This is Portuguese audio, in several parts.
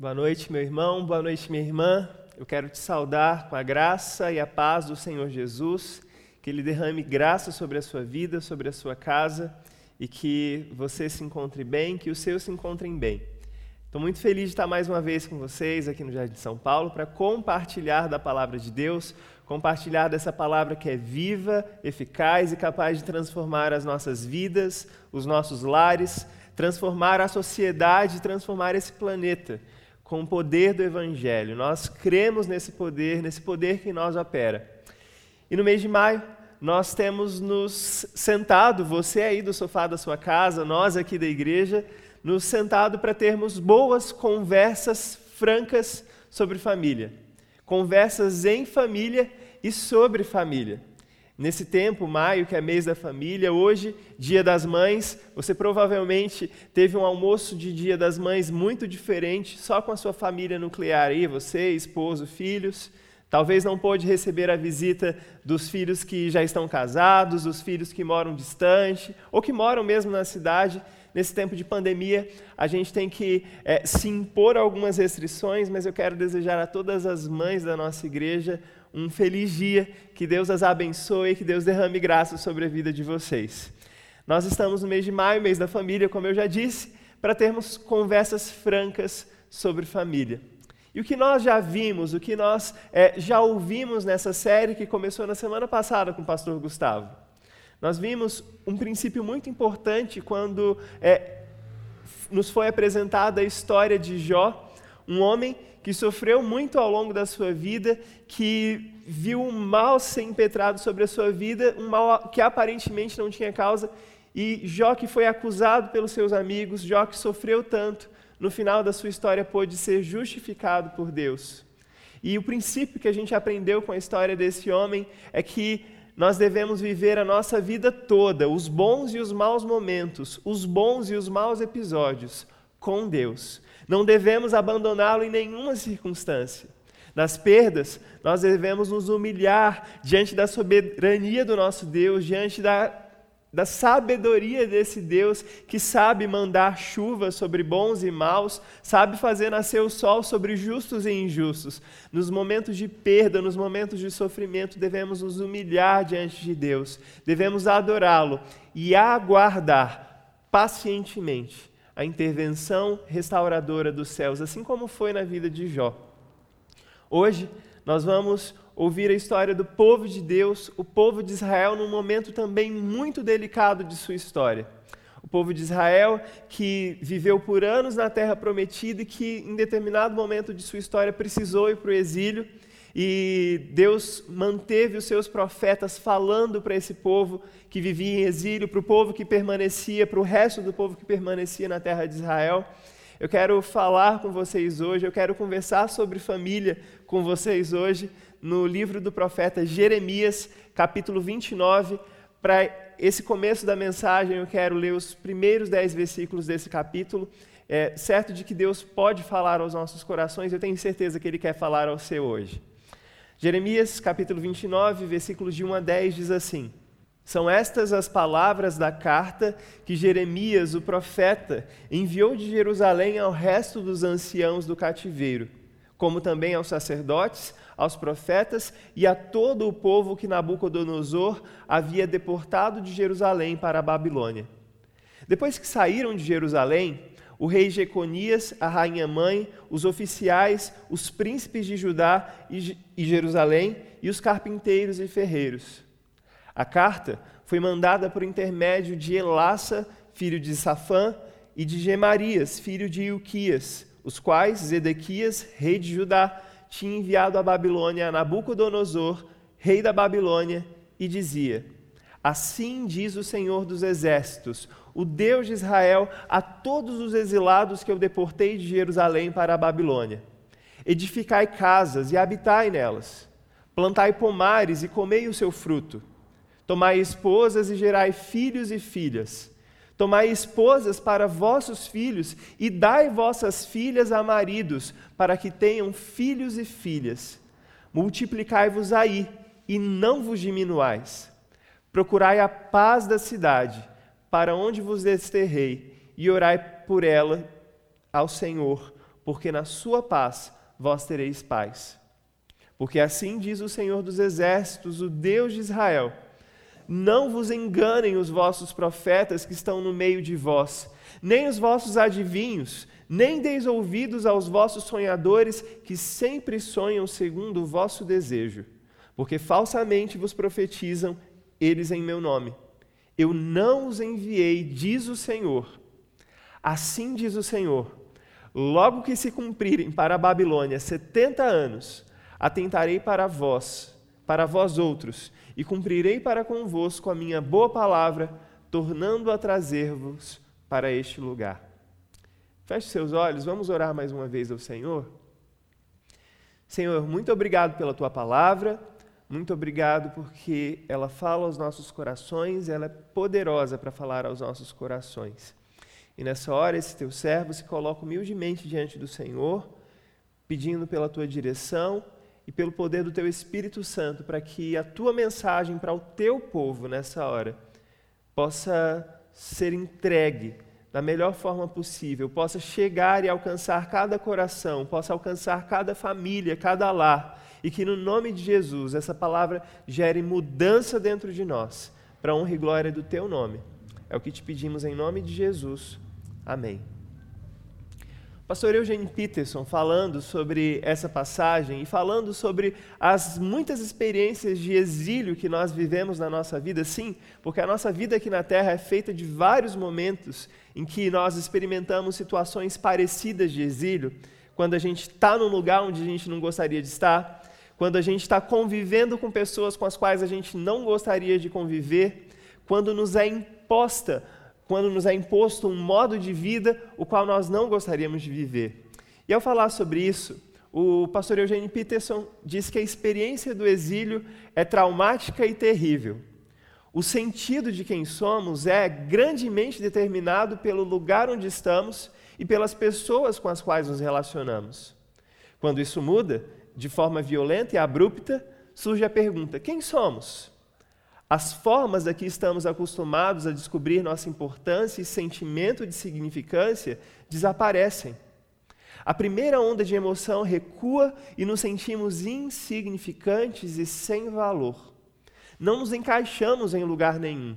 Boa noite, meu irmão, boa noite, minha irmã. Eu quero te saudar com a graça e a paz do Senhor Jesus, que Ele derrame graça sobre a sua vida, sobre a sua casa e que você se encontre bem, que os seus se encontrem bem. Estou muito feliz de estar mais uma vez com vocês aqui no Jardim de São Paulo para compartilhar da palavra de Deus, compartilhar dessa palavra que é viva, eficaz e capaz de transformar as nossas vidas, os nossos lares, transformar a sociedade, transformar esse planeta com o poder do Evangelho. Nós cremos nesse poder, nesse poder que nós opera. E no mês de maio, nós temos nos sentado, você aí do sofá da sua casa, nós aqui da igreja, nos sentado para termos boas conversas francas sobre família. Conversas em família e sobre família. Nesse tempo, maio, que é mês da família, hoje, Dia das Mães, você provavelmente teve um almoço de Dia das Mães muito diferente, só com a sua família nuclear aí, você, esposo, filhos. Talvez não pôde receber a visita dos filhos que já estão casados, dos filhos que moram distante, ou que moram mesmo na cidade. Nesse tempo de pandemia, a gente tem que é, se impor algumas restrições, mas eu quero desejar a todas as mães da nossa igreja um feliz dia, que Deus as abençoe, que Deus derrame graça sobre a vida de vocês. Nós estamos no mês de maio, mês da família, como eu já disse, para termos conversas francas sobre família. E o que nós já vimos, o que nós é, já ouvimos nessa série que começou na semana passada com o pastor Gustavo? Nós vimos um princípio muito importante quando é, nos foi apresentada a história de Jó, um homem que sofreu muito ao longo da sua vida, que viu um mal ser impetrado sobre a sua vida, um mal que aparentemente não tinha causa, e Jó que foi acusado pelos seus amigos, Jó que sofreu tanto, no final da sua história pôde ser justificado por Deus. E o princípio que a gente aprendeu com a história desse homem é que nós devemos viver a nossa vida toda, os bons e os maus momentos, os bons e os maus episódios, com Deus. Não devemos abandoná-lo em nenhuma circunstância. Nas perdas, nós devemos nos humilhar diante da soberania do nosso Deus, diante da, da sabedoria desse Deus que sabe mandar chuva sobre bons e maus, sabe fazer nascer o sol sobre justos e injustos. Nos momentos de perda, nos momentos de sofrimento, devemos nos humilhar diante de Deus, devemos adorá-lo e aguardar pacientemente a intervenção restauradora dos céus, assim como foi na vida de Jó. Hoje, nós vamos ouvir a história do povo de Deus, o povo de Israel, num momento também muito delicado de sua história. O povo de Israel que viveu por anos na terra prometida e que, em determinado momento de sua história, precisou ir para o exílio e Deus manteve os seus profetas falando para esse povo que vivia em exílio, para o povo que permanecia, para o resto do povo que permanecia na terra de Israel. Eu quero falar com vocês hoje, eu quero conversar sobre família com vocês hoje, no livro do profeta Jeremias, capítulo 29. Para esse começo da mensagem, eu quero ler os primeiros dez versículos desse capítulo. É, certo de que Deus pode falar aos nossos corações, eu tenho certeza que Ele quer falar ao seu hoje. Jeremias capítulo 29, versículos de 1 a 10 diz assim: São estas as palavras da carta que Jeremias, o profeta, enviou de Jerusalém ao resto dos anciãos do cativeiro, como também aos sacerdotes, aos profetas e a todo o povo que Nabucodonosor havia deportado de Jerusalém para a Babilônia. Depois que saíram de Jerusalém, o rei Jeconias, a rainha mãe, os oficiais, os príncipes de Judá e Jerusalém e os carpinteiros e ferreiros. A carta foi mandada por intermédio de Elassa, filho de Safã, e de Gemarias, filho de Ilquias, os quais Zedequias, rei de Judá, tinha enviado à Babilônia a Nabucodonosor, rei da Babilônia, e dizia: Assim diz o Senhor dos Exércitos, o Deus de Israel, a todos os exilados que eu deportei de Jerusalém para a Babilônia. Edificai casas e habitai nelas. Plantai pomares e comei o seu fruto. Tomai esposas e gerai filhos e filhas. Tomai esposas para vossos filhos e dai vossas filhas a maridos, para que tenham filhos e filhas. Multiplicai-vos aí e não vos diminuais. Procurai a paz da cidade para onde vos desterrei, e orai por ela ao Senhor, porque na sua paz vós tereis paz. Porque assim diz o Senhor dos Exércitos, o Deus de Israel: Não vos enganem os vossos profetas que estão no meio de vós, nem os vossos adivinhos, nem deis ouvidos aos vossos sonhadores que sempre sonham segundo o vosso desejo, porque falsamente vos profetizam eles em meu nome. Eu não os enviei, diz o Senhor. Assim diz o Senhor: logo que se cumprirem para a Babilônia setenta anos, atentarei para vós, para vós outros, e cumprirei para convosco a minha boa palavra, tornando a trazer-vos para este lugar. Feche seus olhos, vamos orar mais uma vez ao Senhor. Senhor, muito obrigado pela tua palavra, muito obrigado porque ela fala aos nossos corações, ela é poderosa para falar aos nossos corações. E nessa hora, esse teu servo se coloca humildemente diante do Senhor, pedindo pela tua direção e pelo poder do teu Espírito Santo, para que a tua mensagem para o teu povo nessa hora possa ser entregue da melhor forma possível, possa chegar e alcançar cada coração, possa alcançar cada família, cada lar, e que no nome de Jesus essa palavra gere mudança dentro de nós, para honra e glória do teu nome. É o que te pedimos em nome de Jesus. Amém. Pastor Eugene Peterson falando sobre essa passagem e falando sobre as muitas experiências de exílio que nós vivemos na nossa vida, sim, porque a nossa vida aqui na Terra é feita de vários momentos em que nós experimentamos situações parecidas de exílio, quando a gente está num lugar onde a gente não gostaria de estar, quando a gente está convivendo com pessoas com as quais a gente não gostaria de conviver, quando nos é imposta quando nos é imposto um modo de vida o qual nós não gostaríamos de viver. E ao falar sobre isso, o pastor Eugênio Peterson diz que a experiência do exílio é traumática e terrível. O sentido de quem somos é grandemente determinado pelo lugar onde estamos e pelas pessoas com as quais nos relacionamos. Quando isso muda, de forma violenta e abrupta, surge a pergunta: quem somos? As formas a que estamos acostumados a descobrir nossa importância e sentimento de significância desaparecem. A primeira onda de emoção recua e nos sentimos insignificantes e sem valor. Não nos encaixamos em lugar nenhum.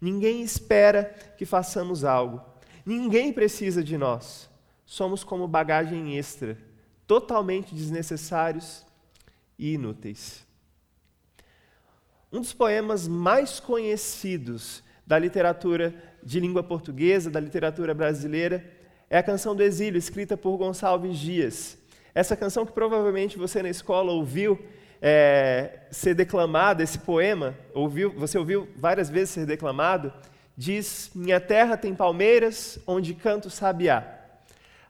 Ninguém espera que façamos algo. Ninguém precisa de nós. Somos como bagagem extra, totalmente desnecessários e inúteis. Um dos poemas mais conhecidos da literatura de língua portuguesa, da literatura brasileira, é a Canção do Exílio, escrita por Gonçalves Dias. Essa canção que provavelmente você na escola ouviu é, ser declamada, esse poema, ouviu, você ouviu várias vezes ser declamado, diz: Minha terra tem palmeiras, onde canto sabiá.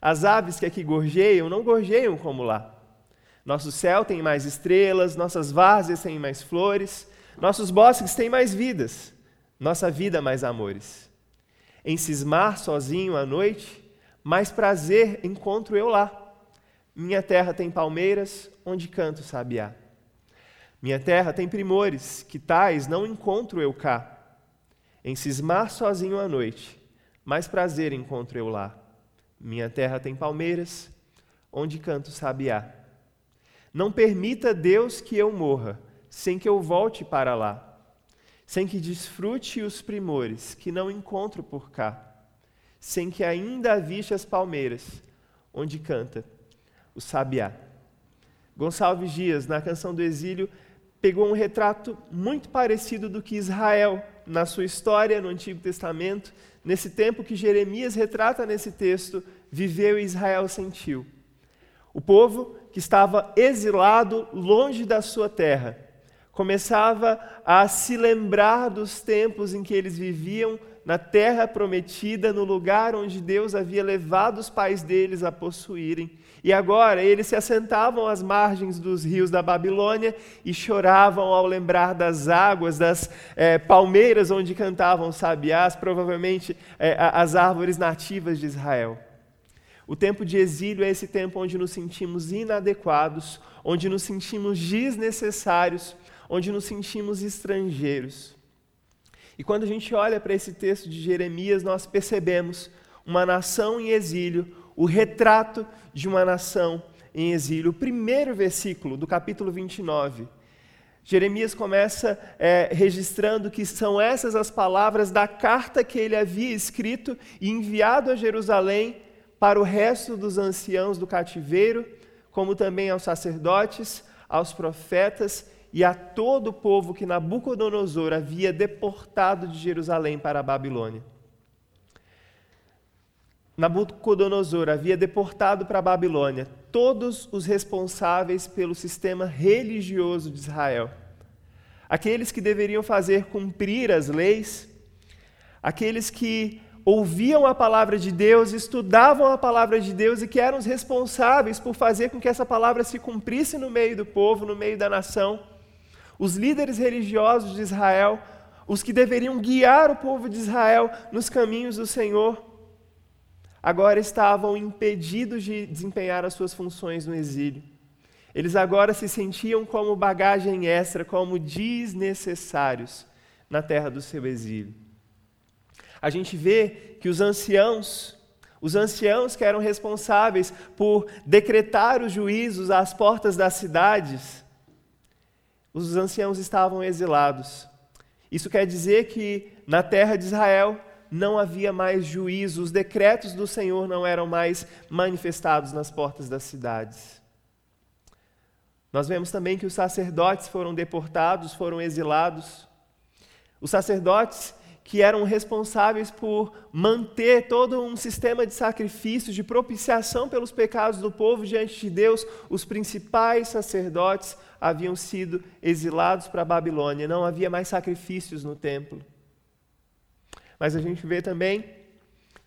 As aves que aqui gorjeiam não gorjeiam como lá. Nosso céu tem mais estrelas, nossas várzeas têm mais flores, nossos bosques têm mais vidas, nossa vida mais amores. Em cismar sozinho à noite, mais prazer encontro eu lá. Minha terra tem palmeiras, onde canto sabiá. Minha terra tem primores, que tais não encontro eu cá. Em cismar sozinho à noite, mais prazer encontro eu lá. Minha terra tem palmeiras, onde canto sabiá. Não permita Deus que eu morra, sem que eu volte para lá, sem que desfrute os primores que não encontro por cá, sem que ainda aviste as palmeiras, onde canta o sabiá. Gonçalves Dias, na canção do exílio, pegou um retrato muito parecido do que Israel, na sua história no Antigo Testamento, nesse tempo que Jeremias retrata nesse texto, viveu e Israel sentiu. O povo que estava exilado longe da sua terra, começava a se lembrar dos tempos em que eles viviam na terra prometida, no lugar onde Deus havia levado os pais deles a possuírem. E agora eles se assentavam às margens dos rios da Babilônia e choravam ao lembrar das águas, das é, palmeiras onde cantavam sabiás, provavelmente é, as árvores nativas de Israel. O tempo de exílio é esse tempo onde nos sentimos inadequados, onde nos sentimos desnecessários, onde nos sentimos estrangeiros. E quando a gente olha para esse texto de Jeremias, nós percebemos uma nação em exílio, o retrato de uma nação em exílio. O primeiro versículo do capítulo 29. Jeremias começa é, registrando que são essas as palavras da carta que ele havia escrito e enviado a Jerusalém para o resto dos anciãos do cativeiro, como também aos sacerdotes, aos profetas e a todo o povo que Nabucodonosor havia deportado de Jerusalém para a Babilônia. Nabucodonosor havia deportado para a Babilônia todos os responsáveis pelo sistema religioso de Israel. Aqueles que deveriam fazer cumprir as leis, aqueles que ouviam a palavra de Deus, estudavam a palavra de Deus e que eram os responsáveis por fazer com que essa palavra se cumprisse no meio do povo, no meio da nação. Os líderes religiosos de Israel, os que deveriam guiar o povo de Israel nos caminhos do Senhor, agora estavam impedidos de desempenhar as suas funções no exílio. Eles agora se sentiam como bagagem extra, como desnecessários na terra do seu exílio. A gente vê que os anciãos, os anciãos que eram responsáveis por decretar os juízos às portas das cidades, os anciãos estavam exilados. Isso quer dizer que na terra de Israel não havia mais juízo, os decretos do Senhor não eram mais manifestados nas portas das cidades. Nós vemos também que os sacerdotes foram deportados, foram exilados. Os sacerdotes que eram responsáveis por manter todo um sistema de sacrifícios, de propiciação pelos pecados do povo diante de Deus, os principais sacerdotes haviam sido exilados para a Babilônia, não havia mais sacrifícios no templo. Mas a gente vê também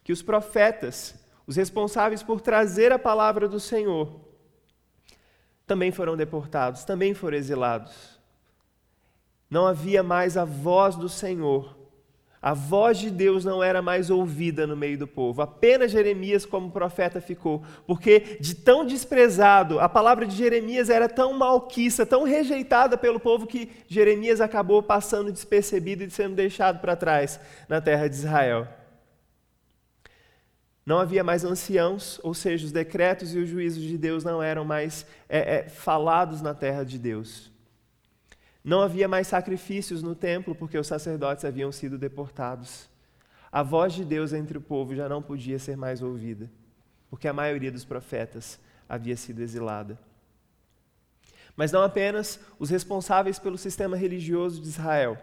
que os profetas, os responsáveis por trazer a palavra do Senhor, também foram deportados, também foram exilados. Não havia mais a voz do Senhor a voz de Deus não era mais ouvida no meio do povo. Apenas Jeremias, como profeta, ficou. Porque de tão desprezado, a palavra de Jeremias era tão malquiça, tão rejeitada pelo povo, que Jeremias acabou passando despercebido e sendo deixado para trás na terra de Israel. Não havia mais anciãos, ou seja, os decretos e os juízos de Deus não eram mais é, é, falados na terra de Deus. Não havia mais sacrifícios no templo porque os sacerdotes haviam sido deportados. A voz de Deus entre o povo já não podia ser mais ouvida, porque a maioria dos profetas havia sido exilada. Mas não apenas os responsáveis pelo sistema religioso de Israel.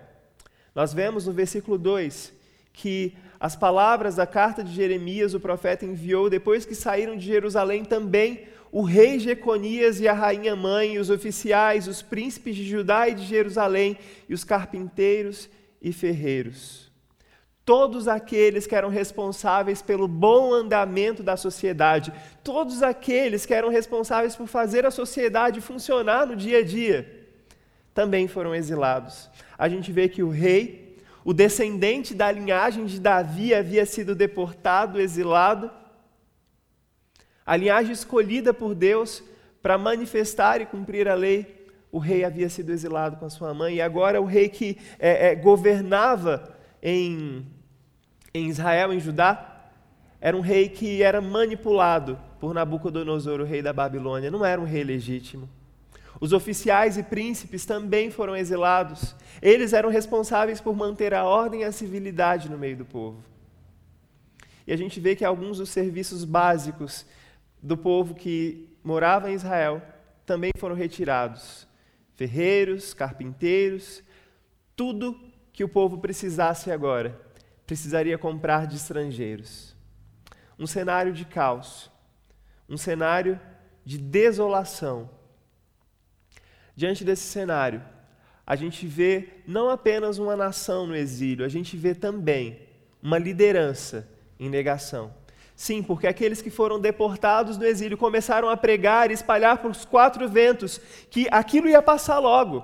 Nós vemos no versículo 2 que as palavras da carta de Jeremias, o profeta enviou depois que saíram de Jerusalém também o rei Jeconias e a rainha mãe, os oficiais, os príncipes de Judá e de Jerusalém, e os carpinteiros e ferreiros. Todos aqueles que eram responsáveis pelo bom andamento da sociedade, todos aqueles que eram responsáveis por fazer a sociedade funcionar no dia a dia, também foram exilados. A gente vê que o rei, o descendente da linhagem de Davi, havia sido deportado, exilado, a linhagem escolhida por Deus para manifestar e cumprir a lei, o rei havia sido exilado com a sua mãe, e agora o rei que é, é, governava em, em Israel, em Judá, era um rei que era manipulado por Nabucodonosor, o rei da Babilônia, não era um rei legítimo. Os oficiais e príncipes também foram exilados. Eles eram responsáveis por manter a ordem e a civilidade no meio do povo. E a gente vê que alguns dos serviços básicos do povo que morava em Israel também foram retirados. Ferreiros, carpinteiros, tudo que o povo precisasse agora, precisaria comprar de estrangeiros. Um cenário de caos, um cenário de desolação. Diante desse cenário, a gente vê não apenas uma nação no exílio, a gente vê também uma liderança em negação. Sim, porque aqueles que foram deportados no exílio começaram a pregar e espalhar para os quatro ventos que aquilo ia passar logo.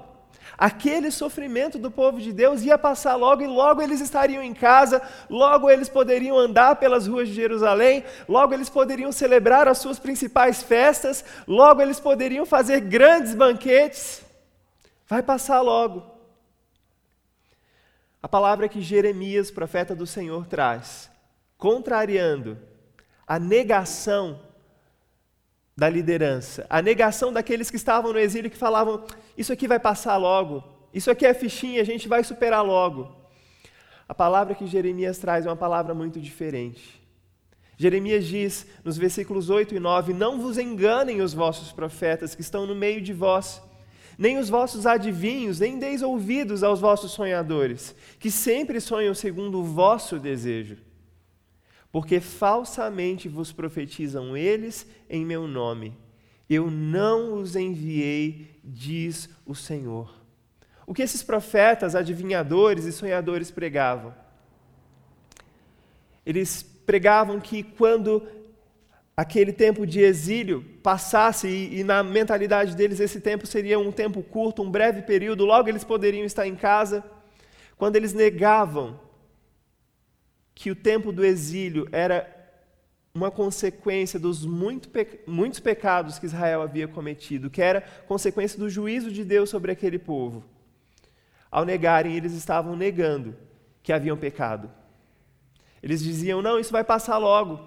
Aquele sofrimento do povo de Deus ia passar logo e logo eles estariam em casa, logo eles poderiam andar pelas ruas de Jerusalém, logo eles poderiam celebrar as suas principais festas, logo eles poderiam fazer grandes banquetes. Vai passar logo. A palavra que Jeremias, profeta do Senhor, traz, contrariando a negação da liderança, a negação daqueles que estavam no exílio que falavam: Isso aqui vai passar logo, isso aqui é fichinha, a gente vai superar logo. A palavra que Jeremias traz é uma palavra muito diferente. Jeremias diz nos versículos 8 e 9: Não vos enganem os vossos profetas que estão no meio de vós, nem os vossos adivinhos, nem deis ouvidos aos vossos sonhadores, que sempre sonham segundo o vosso desejo. Porque falsamente vos profetizam eles em meu nome. Eu não os enviei, diz o Senhor. O que esses profetas, adivinhadores e sonhadores pregavam? Eles pregavam que quando aquele tempo de exílio passasse, e, e, na mentalidade deles esse tempo seria um tempo curto, um breve período, logo eles poderiam estar em casa. Quando eles negavam que o tempo do exílio era uma consequência dos muito pe muitos pecados que Israel havia cometido, que era consequência do juízo de Deus sobre aquele povo. Ao negarem, eles estavam negando que haviam pecado. Eles diziam: não, isso vai passar logo.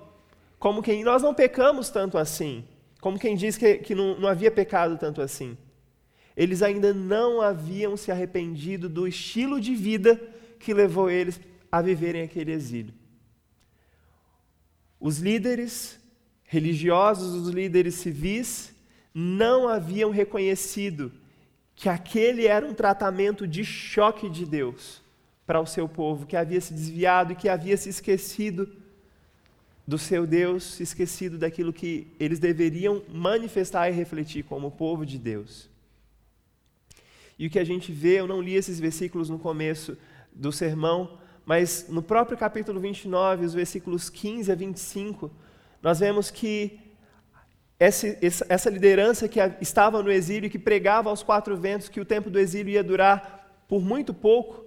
Como quem nós não pecamos tanto assim. Como quem diz que, que não, não havia pecado tanto assim. Eles ainda não haviam se arrependido do estilo de vida que levou eles a viverem aquele exílio. Os líderes religiosos, os líderes civis, não haviam reconhecido que aquele era um tratamento de choque de Deus para o seu povo, que havia se desviado e que havia se esquecido do seu Deus, esquecido daquilo que eles deveriam manifestar e refletir como povo de Deus. E o que a gente vê, eu não li esses versículos no começo do sermão, mas no próprio capítulo 29, os versículos 15 a 25, nós vemos que essa liderança que estava no exílio, que pregava aos quatro ventos que o tempo do exílio ia durar por muito pouco,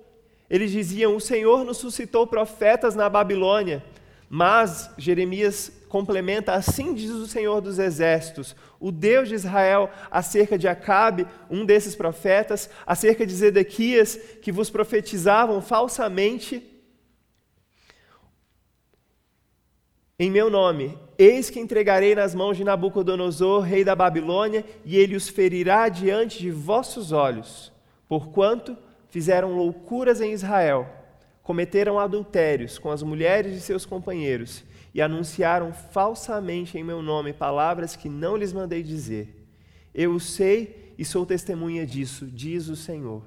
eles diziam: O Senhor nos suscitou profetas na Babilônia. Mas Jeremias complementa: Assim diz o Senhor dos Exércitos, o Deus de Israel, acerca de Acabe, um desses profetas, acerca de Zedequias, que vos profetizavam falsamente em meu nome. Eis que entregarei nas mãos de Nabucodonosor, rei da Babilônia, e ele os ferirá diante de vossos olhos, porquanto fizeram loucuras em Israel, cometeram adultérios com as mulheres de seus companheiros e anunciaram falsamente em meu nome palavras que não lhes mandei dizer. Eu o sei e sou testemunha disso, diz o Senhor.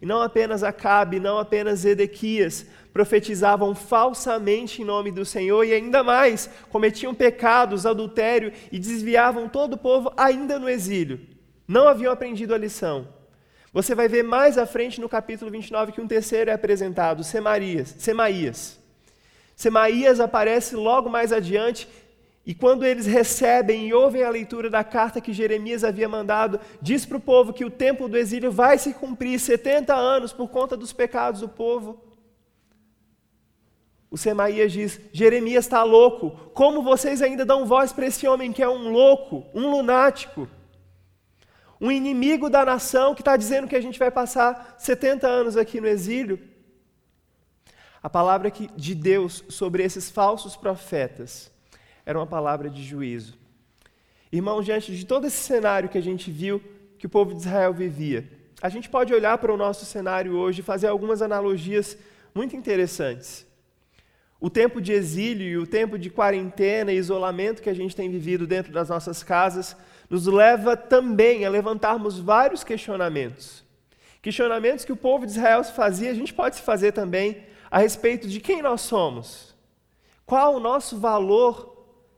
E não apenas Acabe, não apenas Edequias profetizavam falsamente em nome do Senhor e ainda mais cometiam pecados, adultério e desviavam todo o povo ainda no exílio. Não haviam aprendido a lição. Você vai ver mais à frente no capítulo 29 que um terceiro é apresentado, Semarias, Semaías. Semaías aparece logo mais adiante e quando eles recebem e ouvem a leitura da carta que Jeremias havia mandado, diz para o povo que o tempo do exílio vai se cumprir 70 anos por conta dos pecados do povo. O Semaías diz: Jeremias está louco. Como vocês ainda dão voz para esse homem que é um louco, um lunático? um inimigo da nação que está dizendo que a gente vai passar 70 anos aqui no exílio. A palavra de Deus sobre esses falsos profetas era uma palavra de juízo. Irmão, diante de todo esse cenário que a gente viu que o povo de Israel vivia, a gente pode olhar para o nosso cenário hoje e fazer algumas analogias muito interessantes. O tempo de exílio e o tempo de quarentena e isolamento que a gente tem vivido dentro das nossas casas nos leva também a levantarmos vários questionamentos. Questionamentos que o povo de Israel se fazia, a gente pode se fazer também a respeito de quem nós somos. Qual o nosso valor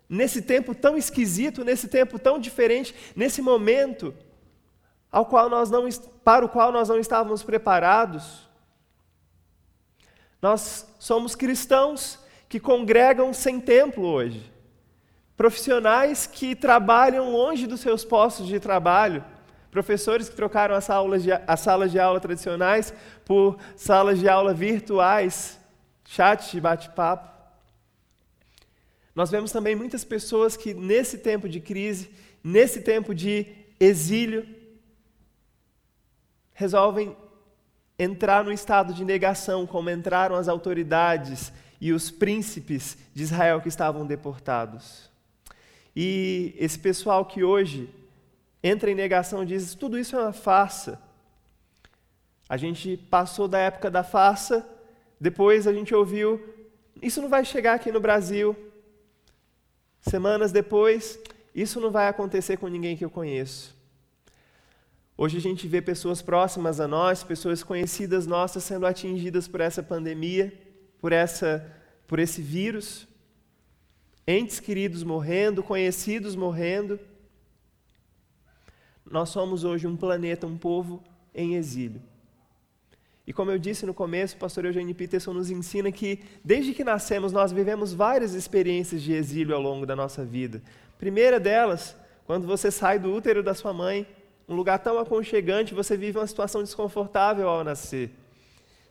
nesse tempo tão esquisito, nesse tempo tão diferente, nesse momento ao qual nós não, para o qual nós não estávamos preparados? Nós somos cristãos que congregam sem templo hoje profissionais que trabalham longe dos seus postos de trabalho, professores que trocaram as salas de, as salas de aula tradicionais por salas de aula virtuais, chat bate-papo. Nós vemos também muitas pessoas que, nesse tempo de crise, nesse tempo de exílio, resolvem entrar no estado de negação, como entraram as autoridades e os príncipes de Israel que estavam deportados. E esse pessoal que hoje entra em negação diz: tudo isso é uma farsa. A gente passou da época da farsa, depois a gente ouviu: isso não vai chegar aqui no Brasil. Semanas depois, isso não vai acontecer com ninguém que eu conheço. Hoje a gente vê pessoas próximas a nós, pessoas conhecidas nossas sendo atingidas por essa pandemia, por, essa, por esse vírus. Entes queridos morrendo, conhecidos morrendo. Nós somos hoje um planeta, um povo em exílio. E como eu disse no começo, o pastor Eugênio Peterson nos ensina que, desde que nascemos, nós vivemos várias experiências de exílio ao longo da nossa vida. Primeira delas, quando você sai do útero da sua mãe um lugar tão aconchegante, você vive uma situação desconfortável ao nascer.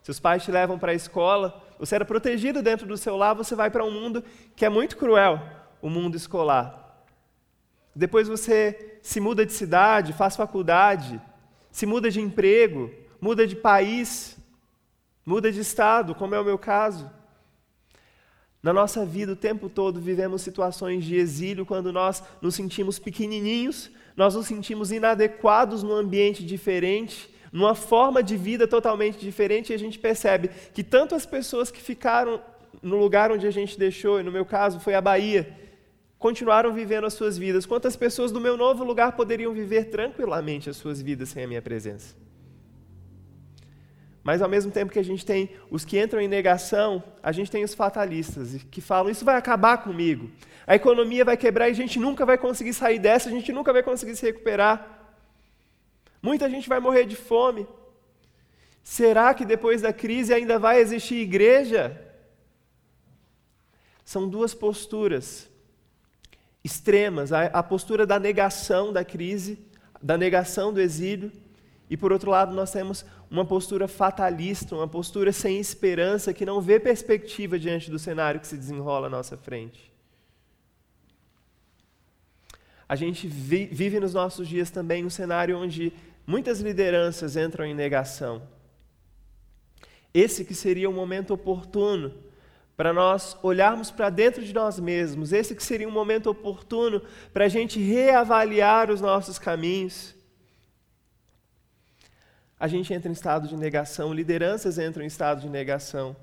Seus pais te levam para a escola, você era protegido dentro do seu lar, você vai para um mundo que é muito cruel, o mundo escolar. Depois você se muda de cidade, faz faculdade, se muda de emprego, muda de país, muda de estado, como é o meu caso. Na nossa vida, o tempo todo, vivemos situações de exílio quando nós nos sentimos pequenininhos, nós nos sentimos inadequados num ambiente diferente, numa forma de vida totalmente diferente, e a gente percebe que tanto as pessoas que ficaram no lugar onde a gente deixou, e no meu caso foi a Bahia, continuaram vivendo as suas vidas, quanto as pessoas do meu novo lugar poderiam viver tranquilamente as suas vidas sem a minha presença. Mas ao mesmo tempo que a gente tem os que entram em negação, a gente tem os fatalistas que falam: isso vai acabar comigo. A economia vai quebrar e a gente nunca vai conseguir sair dessa, a gente nunca vai conseguir se recuperar. Muita gente vai morrer de fome. Será que depois da crise ainda vai existir igreja? São duas posturas extremas: a, postura da negação da crise, da negação do exílio, e por outro lado, nós temos uma postura fatalista, uma postura sem esperança, que não vê perspectiva diante do cenário que se desenrola à nossa frente. A gente vive nos nossos dias também um cenário onde muitas lideranças entram em negação. Esse que seria o momento oportuno para nós olharmos para dentro de nós mesmos, esse que seria um momento oportuno para a gente reavaliar os nossos caminhos a gente entra em estado de negação, lideranças entram em estado de negação.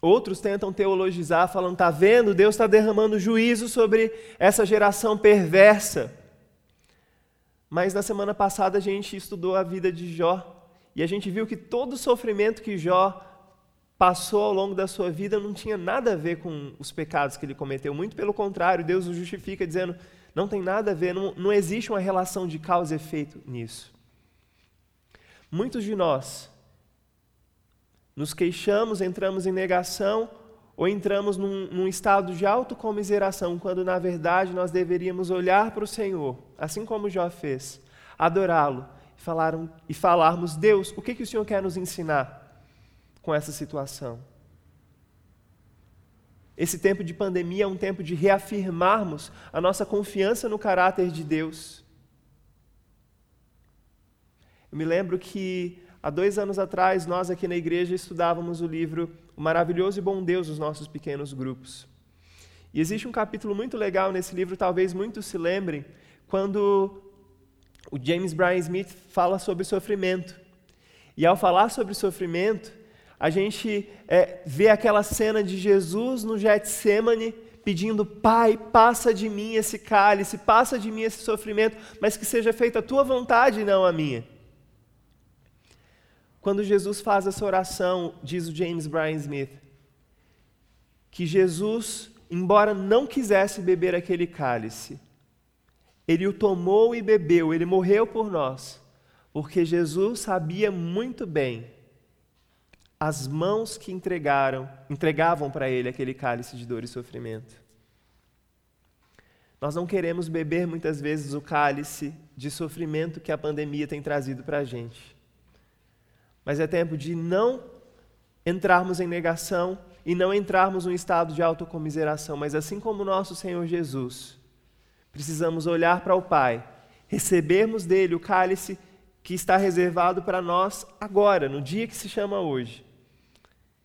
Outros tentam teologizar, falando: está vendo, Deus está derramando juízo sobre essa geração perversa. Mas na semana passada a gente estudou a vida de Jó e a gente viu que todo o sofrimento que Jó passou ao longo da sua vida não tinha nada a ver com os pecados que ele cometeu. Muito pelo contrário, Deus o justifica dizendo: não tem nada a ver, não, não existe uma relação de causa e efeito nisso. Muitos de nós nos queixamos, entramos em negação ou entramos num, num estado de autocomiseração, quando na verdade nós deveríamos olhar para o Senhor, assim como Jó fez, adorá-lo e, falar, e falarmos: Deus, o que, que o Senhor quer nos ensinar com essa situação? Esse tempo de pandemia é um tempo de reafirmarmos a nossa confiança no caráter de Deus eu me lembro que há dois anos atrás, nós aqui na igreja estudávamos o livro O Maravilhoso e Bom Deus, os nossos pequenos grupos. E existe um capítulo muito legal nesse livro, talvez muitos se lembrem, quando o James Bryan Smith fala sobre sofrimento. E ao falar sobre sofrimento, a gente é, vê aquela cena de Jesus no Getsemane pedindo: Pai, passa de mim esse cálice, passa de mim esse sofrimento, mas que seja feita a tua vontade e não a minha. Quando Jesus faz essa oração, diz o James Bryan Smith, que Jesus, embora não quisesse beber aquele cálice, ele o tomou e bebeu, ele morreu por nós, porque Jesus sabia muito bem as mãos que entregaram, entregavam para ele aquele cálice de dor e sofrimento. Nós não queremos beber muitas vezes o cálice de sofrimento que a pandemia tem trazido para a gente. Mas é tempo de não entrarmos em negação e não entrarmos num estado de autocomiseração, mas assim como nosso Senhor Jesus, precisamos olhar para o Pai, recebermos dele o cálice que está reservado para nós agora, no dia que se chama hoje,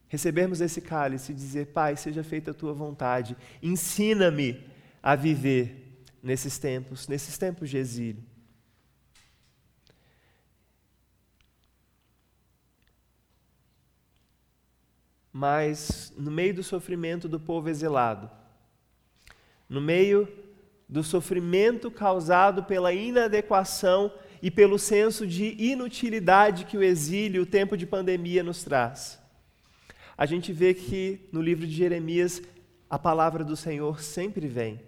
recebermos esse cálice e dizer: Pai, seja feita a tua vontade, ensina-me a viver nesses tempos, nesses tempos de exílio. Mas no meio do sofrimento do povo exilado, no meio do sofrimento causado pela inadequação e pelo senso de inutilidade que o exílio, o tempo de pandemia nos traz. A gente vê que no livro de Jeremias a palavra do Senhor sempre vem.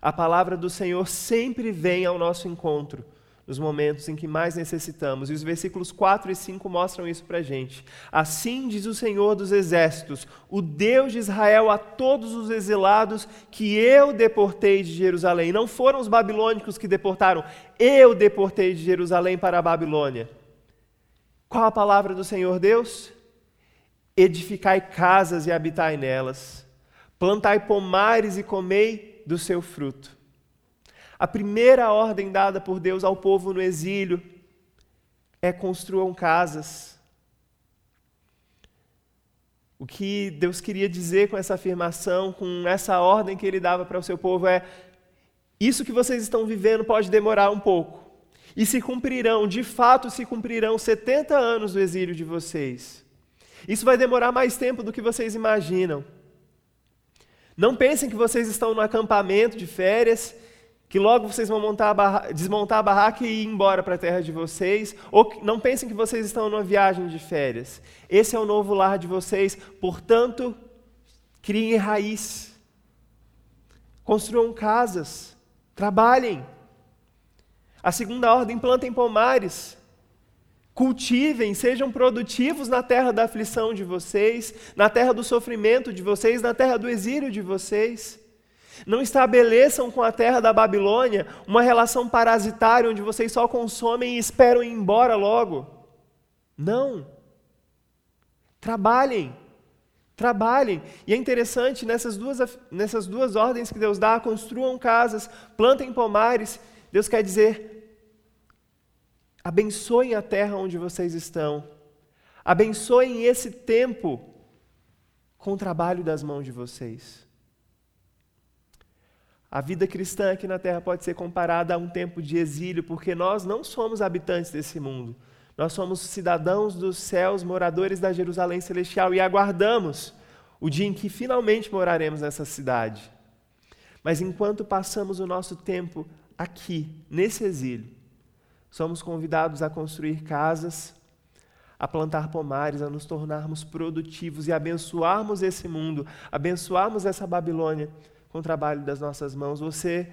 A palavra do Senhor sempre vem ao nosso encontro nos momentos em que mais necessitamos. E os versículos 4 e 5 mostram isso para a gente. Assim diz o Senhor dos Exércitos, o Deus de Israel, a todos os exilados que eu deportei de Jerusalém. Não foram os babilônicos que deportaram, eu deportei de Jerusalém para a Babilônia. Qual a palavra do Senhor Deus? Edificai casas e habitai nelas, plantai pomares e comei do seu fruto a primeira ordem dada por Deus ao povo no exílio é construam casas. O que Deus queria dizer com essa afirmação, com essa ordem que ele dava para o seu povo é: isso que vocês estão vivendo pode demorar um pouco. E se cumprirão, de fato se cumprirão 70 anos do exílio de vocês. Isso vai demorar mais tempo do que vocês imaginam. Não pensem que vocês estão no acampamento de férias que logo vocês vão montar a desmontar a barraca e ir embora para a terra de vocês, ou não pensem que vocês estão numa viagem de férias. Esse é o novo lar de vocês, portanto, criem raiz. Construam casas, trabalhem. A segunda ordem, plantem pomares. Cultivem, sejam produtivos na terra da aflição de vocês, na terra do sofrimento de vocês, na terra do exílio de vocês. Não estabeleçam com a terra da Babilônia uma relação parasitária onde vocês só consomem e esperam ir embora logo. Não. Trabalhem. Trabalhem. E é interessante, nessas duas, nessas duas ordens que Deus dá, construam casas, plantem pomares, Deus quer dizer: abençoem a terra onde vocês estão. Abençoem esse tempo com o trabalho das mãos de vocês. A vida cristã aqui na terra pode ser comparada a um tempo de exílio, porque nós não somos habitantes desse mundo. Nós somos cidadãos dos céus, moradores da Jerusalém celestial e aguardamos o dia em que finalmente moraremos nessa cidade. Mas enquanto passamos o nosso tempo aqui, nesse exílio, somos convidados a construir casas, a plantar pomares, a nos tornarmos produtivos e abençoarmos esse mundo, abençoarmos essa Babilônia com o trabalho das nossas mãos. Você,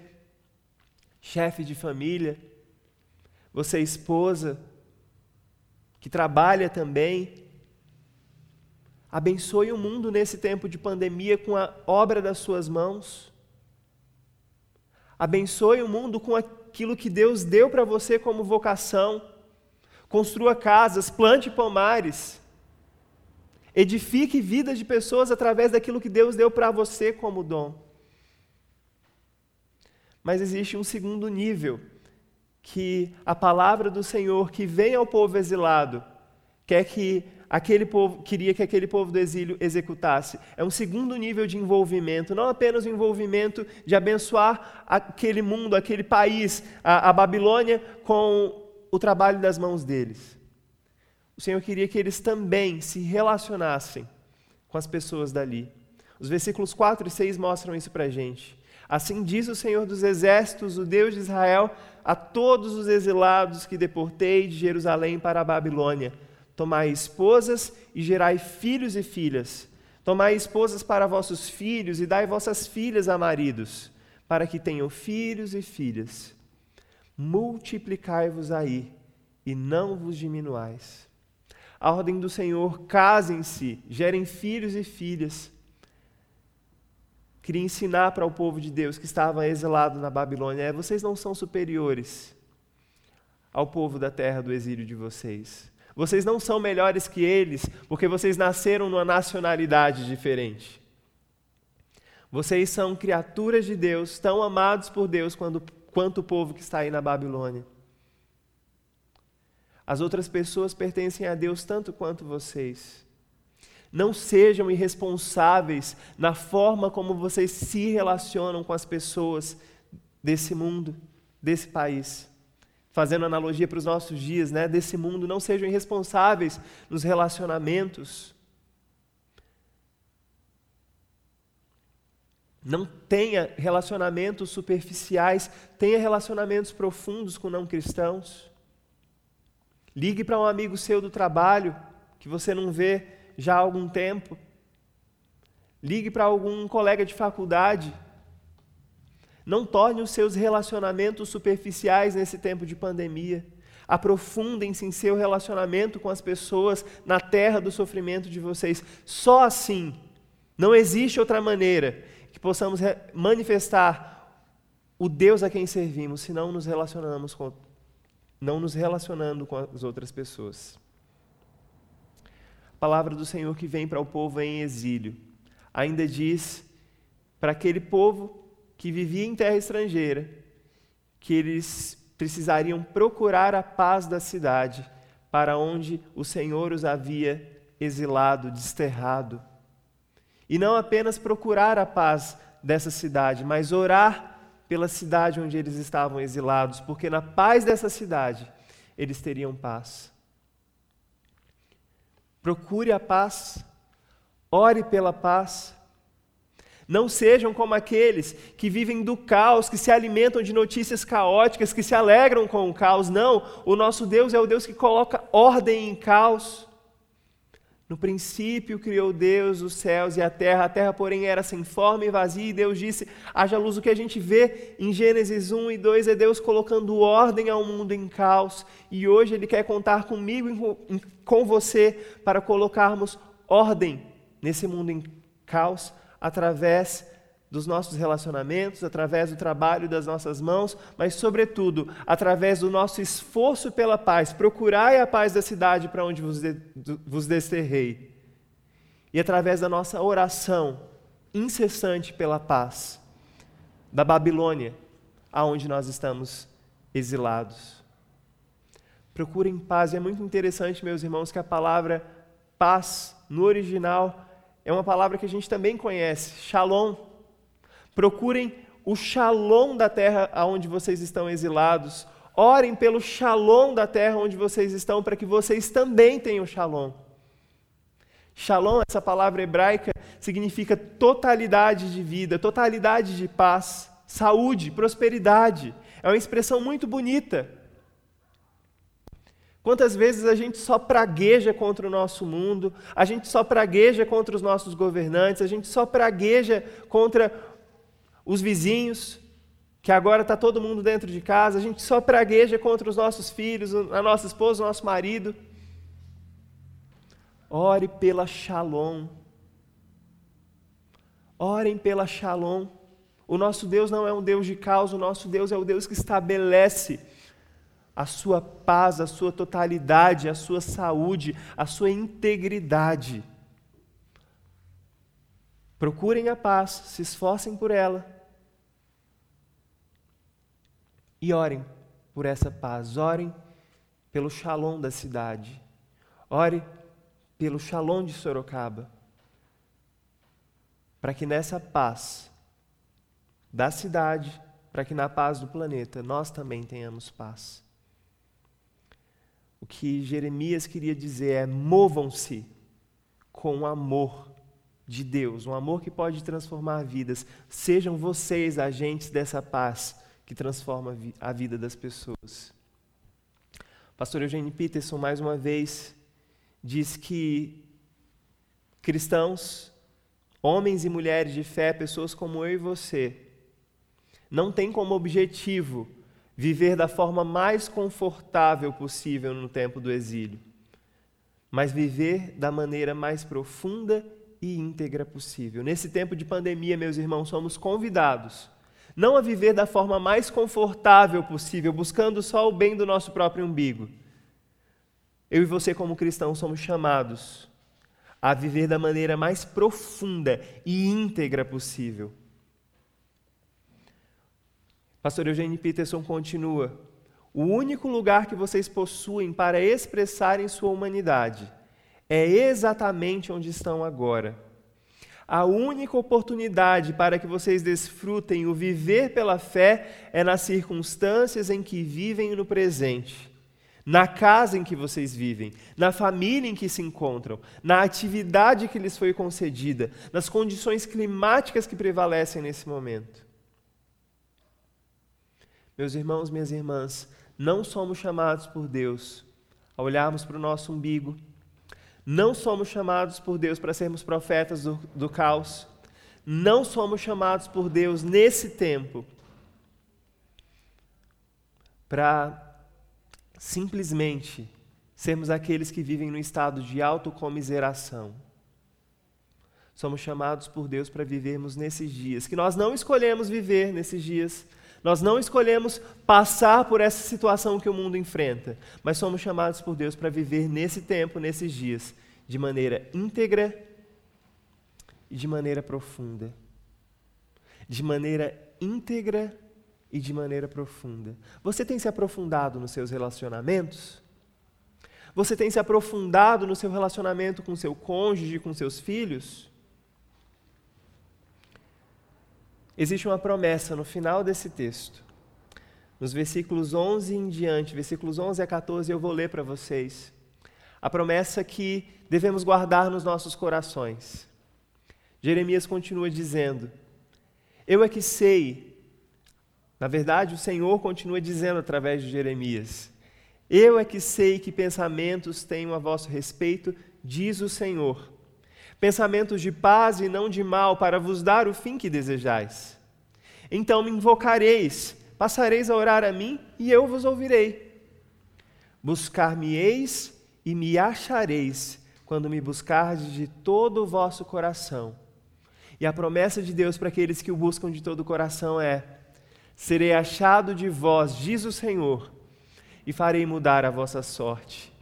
chefe de família, você, esposa, que trabalha também, abençoe o mundo nesse tempo de pandemia com a obra das suas mãos. Abençoe o mundo com aquilo que Deus deu para você como vocação. Construa casas, plante pomares. Edifique vidas de pessoas através daquilo que Deus deu para você como dom. Mas existe um segundo nível, que a palavra do Senhor que vem ao povo exilado quer que aquele povo queria que aquele povo do exílio executasse. É um segundo nível de envolvimento, não apenas o envolvimento de abençoar aquele mundo, aquele país, a, a Babilônia, com o trabalho das mãos deles. O Senhor queria que eles também se relacionassem com as pessoas dali. Os versículos 4 e 6 mostram isso para a gente. Assim diz o Senhor dos Exércitos, o Deus de Israel, a todos os exilados que deportei de Jerusalém para a Babilônia: Tomai esposas e gerai filhos e filhas. Tomai esposas para vossos filhos e dai vossas filhas a maridos, para que tenham filhos e filhas. Multiplicai-vos aí e não vos diminuais. A ordem do Senhor: casem-se, gerem filhos e filhas queria ensinar para o povo de Deus que estava exilado na Babilônia é: vocês não são superiores ao povo da terra do exílio de vocês. Vocês não são melhores que eles porque vocês nasceram numa nacionalidade diferente. Vocês são criaturas de Deus, tão amados por Deus quanto, quanto o povo que está aí na Babilônia. As outras pessoas pertencem a Deus tanto quanto vocês. Não sejam irresponsáveis na forma como vocês se relacionam com as pessoas desse mundo, desse país. Fazendo analogia para os nossos dias, né, desse mundo, não sejam irresponsáveis nos relacionamentos. Não tenha relacionamentos superficiais, tenha relacionamentos profundos com não cristãos. Ligue para um amigo seu do trabalho que você não vê já há algum tempo. Ligue para algum colega de faculdade. Não torne os seus relacionamentos superficiais nesse tempo de pandemia. Aprofundem-se em seu relacionamento com as pessoas na terra do sofrimento de vocês. Só assim, não existe outra maneira que possamos manifestar o Deus a quem servimos, se não nos relacionamos com não nos relacionando com as outras pessoas. Palavra do Senhor que vem para o povo em exílio ainda diz para aquele povo que vivia em terra estrangeira que eles precisariam procurar a paz da cidade para onde o Senhor os havia exilado, desterrado. E não apenas procurar a paz dessa cidade, mas orar pela cidade onde eles estavam exilados, porque na paz dessa cidade eles teriam paz. Procure a paz, ore pela paz. Não sejam como aqueles que vivem do caos, que se alimentam de notícias caóticas, que se alegram com o caos. Não, o nosso Deus é o Deus que coloca ordem em caos. No princípio criou Deus os céus e a terra, a terra, porém, era sem forma e vazia, e Deus disse: haja luz. O que a gente vê em Gênesis 1 e 2 é Deus colocando ordem ao mundo em caos, e hoje Ele quer contar comigo e com você para colocarmos ordem nesse mundo em caos através dos nossos relacionamentos, através do trabalho das nossas mãos, mas, sobretudo, através do nosso esforço pela paz. Procurai a paz da cidade para onde vos, de, vos desterrei. E através da nossa oração incessante pela paz da Babilônia, aonde nós estamos exilados. Procurem paz. E é muito interessante, meus irmãos, que a palavra paz, no original, é uma palavra que a gente também conhece, shalom Procurem o shalom da terra aonde vocês estão exilados. Orem pelo shalom da terra onde vocês estão, para que vocês também tenham shalom. Shalom, essa palavra hebraica, significa totalidade de vida, totalidade de paz, saúde, prosperidade. É uma expressão muito bonita. Quantas vezes a gente só pragueja contra o nosso mundo, a gente só pragueja contra os nossos governantes, a gente só pragueja contra os vizinhos, que agora está todo mundo dentro de casa, a gente só pragueja contra os nossos filhos, a nossa esposa, o nosso marido. Ore pela shalom. Orem pela shalom. O nosso Deus não é um Deus de caos, o nosso Deus é o Deus que estabelece a sua paz, a sua totalidade, a sua saúde, a sua integridade. Procurem a paz, se esforcem por ela E orem por essa paz, orem pelo shalom da cidade, ore pelo shalom de Sorocaba, para que nessa paz da cidade, para que na paz do planeta nós também tenhamos paz. O que Jeremias queria dizer é: movam-se com o amor de Deus, um amor que pode transformar vidas. Sejam vocês agentes dessa paz que transforma a vida das pessoas. Pastor Eugênio Peterson, mais uma vez, diz que cristãos, homens e mulheres de fé, pessoas como eu e você, não têm como objetivo viver da forma mais confortável possível no tempo do exílio, mas viver da maneira mais profunda e íntegra possível. Nesse tempo de pandemia, meus irmãos, somos convidados não a viver da forma mais confortável possível, buscando só o bem do nosso próprio umbigo. Eu e você, como cristãos, somos chamados a viver da maneira mais profunda e íntegra possível. Pastor Eugênio Peterson continua: o único lugar que vocês possuem para expressarem sua humanidade é exatamente onde estão agora. A única oportunidade para que vocês desfrutem o viver pela fé é nas circunstâncias em que vivem no presente, na casa em que vocês vivem, na família em que se encontram, na atividade que lhes foi concedida, nas condições climáticas que prevalecem nesse momento. Meus irmãos, minhas irmãs, não somos chamados por Deus a olharmos para o nosso umbigo não somos chamados por Deus para sermos profetas do, do caos. Não somos chamados por Deus nesse tempo para simplesmente sermos aqueles que vivem no estado de autocomiseração. Somos chamados por Deus para vivermos nesses dias, que nós não escolhemos viver nesses dias, nós não escolhemos passar por essa situação que o mundo enfrenta, mas somos chamados por Deus para viver nesse tempo, nesses dias, de maneira íntegra e de maneira profunda. De maneira íntegra e de maneira profunda. Você tem se aprofundado nos seus relacionamentos? Você tem se aprofundado no seu relacionamento com seu cônjuge, com seus filhos? Existe uma promessa no final desse texto. Nos versículos 11 em diante, versículos 11 a 14, eu vou ler para vocês. A promessa que devemos guardar nos nossos corações. Jeremias continua dizendo: Eu é que sei. Na verdade, o Senhor continua dizendo através de Jeremias: Eu é que sei que pensamentos tenho a vosso respeito, diz o Senhor pensamentos de paz e não de mal, para vos dar o fim que desejais. Então me invocareis, passareis a orar a mim, e eu vos ouvirei. Buscar-me-eis e me achareis, quando me buscardes de todo o vosso coração. E a promessa de Deus para aqueles que o buscam de todo o coração é: serei achado de vós, diz o Senhor, e farei mudar a vossa sorte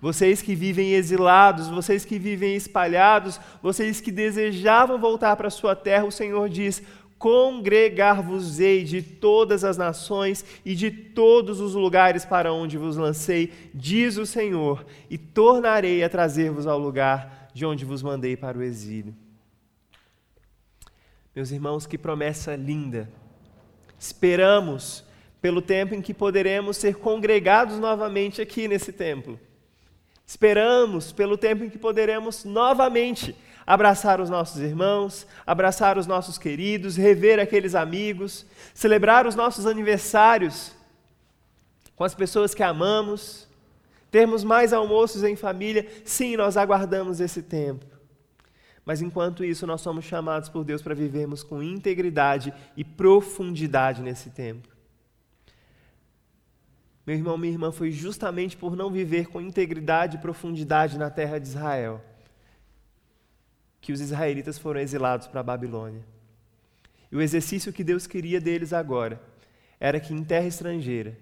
vocês que vivem exilados, vocês que vivem espalhados, vocês que desejavam voltar para sua terra, o Senhor diz: Congregar-vos-ei de todas as nações e de todos os lugares para onde vos lancei, diz o Senhor, e tornarei a trazer-vos ao lugar de onde vos mandei para o exílio. Meus irmãos, que promessa linda! Esperamos pelo tempo em que poderemos ser congregados novamente aqui nesse templo. Esperamos pelo tempo em que poderemos novamente abraçar os nossos irmãos, abraçar os nossos queridos, rever aqueles amigos, celebrar os nossos aniversários com as pessoas que amamos, termos mais almoços em família. Sim, nós aguardamos esse tempo. Mas enquanto isso, nós somos chamados por Deus para vivermos com integridade e profundidade nesse tempo. Meu irmão, minha irmã, foi justamente por não viver com integridade e profundidade na terra de Israel que os israelitas foram exilados para a Babilônia. E o exercício que Deus queria deles agora era que em terra estrangeira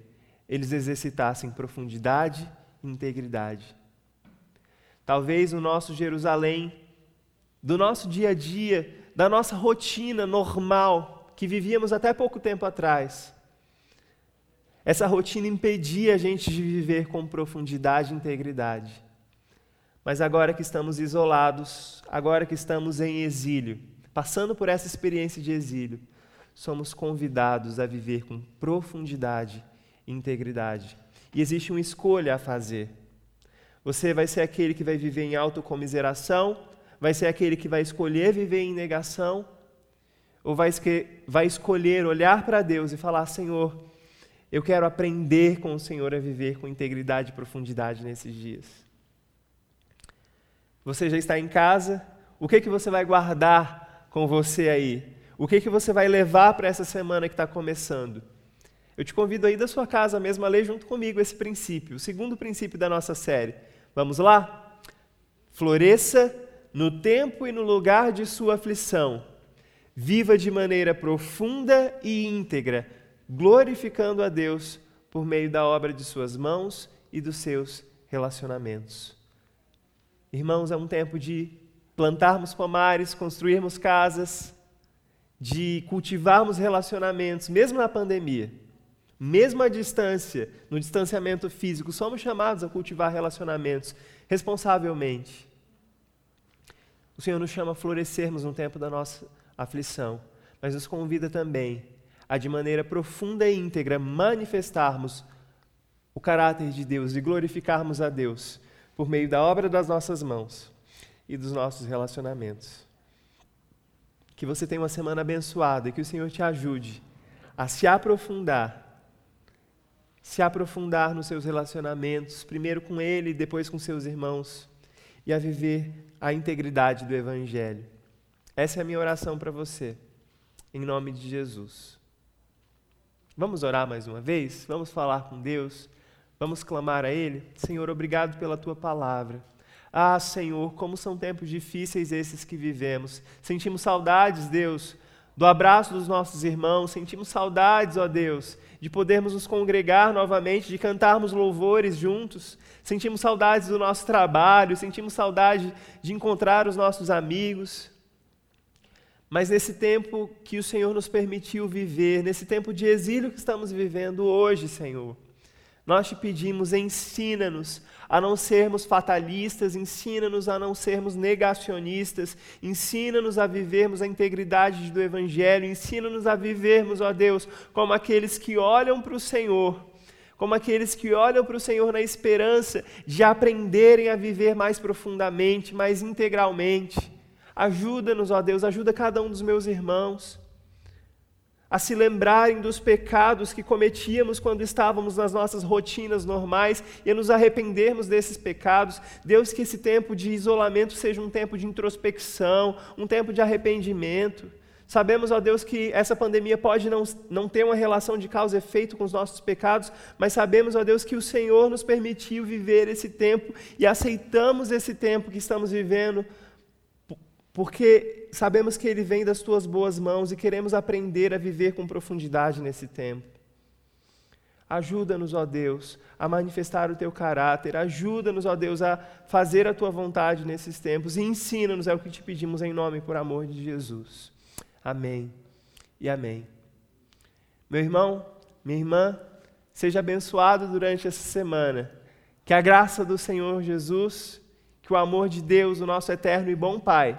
eles exercitassem profundidade e integridade. Talvez o nosso Jerusalém, do nosso dia a dia, da nossa rotina normal, que vivíamos até pouco tempo atrás, essa rotina impedia a gente de viver com profundidade e integridade. Mas agora que estamos isolados, agora que estamos em exílio, passando por essa experiência de exílio, somos convidados a viver com profundidade e integridade. E existe uma escolha a fazer. Você vai ser aquele que vai viver em autocomiseração, vai ser aquele que vai escolher viver em negação, ou vai, vai escolher olhar para Deus e falar: Senhor, eu quero aprender com o Senhor a viver com integridade e profundidade nesses dias. Você já está em casa? O que que você vai guardar com você aí? O que que você vai levar para essa semana que está começando? Eu te convido aí da sua casa mesmo a ler junto comigo esse princípio, o segundo princípio da nossa série. Vamos lá? Floresça no tempo e no lugar de sua aflição. Viva de maneira profunda e íntegra glorificando a Deus por meio da obra de suas mãos e dos seus relacionamentos. Irmãos, é um tempo de plantarmos pomares, construirmos casas, de cultivarmos relacionamentos, mesmo na pandemia. Mesmo à distância, no distanciamento físico, somos chamados a cultivar relacionamentos responsavelmente. O Senhor nos chama a florescermos no tempo da nossa aflição, mas nos convida também a, de maneira profunda e íntegra, manifestarmos o caráter de Deus e glorificarmos a Deus por meio da obra das nossas mãos e dos nossos relacionamentos. Que você tenha uma semana abençoada e que o Senhor te ajude a se aprofundar se aprofundar nos seus relacionamentos, primeiro com Ele, depois com seus irmãos, e a viver a integridade do Evangelho. Essa é a minha oração para você, em nome de Jesus. Vamos orar mais uma vez? Vamos falar com Deus? Vamos clamar a Ele? Senhor, obrigado pela tua palavra. Ah, Senhor, como são tempos difíceis esses que vivemos. Sentimos saudades, Deus, do abraço dos nossos irmãos, sentimos saudades, ó Deus, de podermos nos congregar novamente, de cantarmos louvores juntos, sentimos saudades do nosso trabalho, sentimos saudade de encontrar os nossos amigos. Mas nesse tempo que o Senhor nos permitiu viver, nesse tempo de exílio que estamos vivendo hoje, Senhor, nós te pedimos, ensina-nos a não sermos fatalistas, ensina-nos a não sermos negacionistas, ensina-nos a vivermos a integridade do Evangelho, ensina-nos a vivermos, ó Deus, como aqueles que olham para o Senhor, como aqueles que olham para o Senhor na esperança de aprenderem a viver mais profundamente, mais integralmente. Ajuda-nos, ó Deus, ajuda cada um dos meus irmãos a se lembrarem dos pecados que cometíamos quando estávamos nas nossas rotinas normais e a nos arrependermos desses pecados. Deus, que esse tempo de isolamento seja um tempo de introspecção, um tempo de arrependimento. Sabemos, ó Deus, que essa pandemia pode não, não ter uma relação de causa e efeito com os nossos pecados, mas sabemos, ó Deus, que o Senhor nos permitiu viver esse tempo e aceitamos esse tempo que estamos vivendo porque sabemos que ele vem das tuas boas mãos e queremos aprender a viver com profundidade nesse tempo. Ajuda-nos, ó Deus, a manifestar o teu caráter, ajuda-nos, ó Deus, a fazer a tua vontade nesses tempos e ensina-nos, é o que te pedimos em nome por amor de Jesus. Amém e amém. Meu irmão, minha irmã, seja abençoado durante essa semana. Que a graça do Senhor Jesus, que o amor de Deus, o nosso eterno e bom Pai,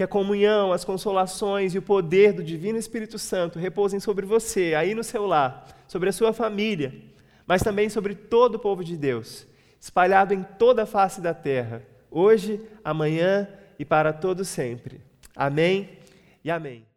que a comunhão, as consolações e o poder do Divino Espírito Santo repousem sobre você, aí no seu lar, sobre a sua família, mas também sobre todo o povo de Deus, espalhado em toda a face da terra, hoje, amanhã e para todo sempre. Amém e amém.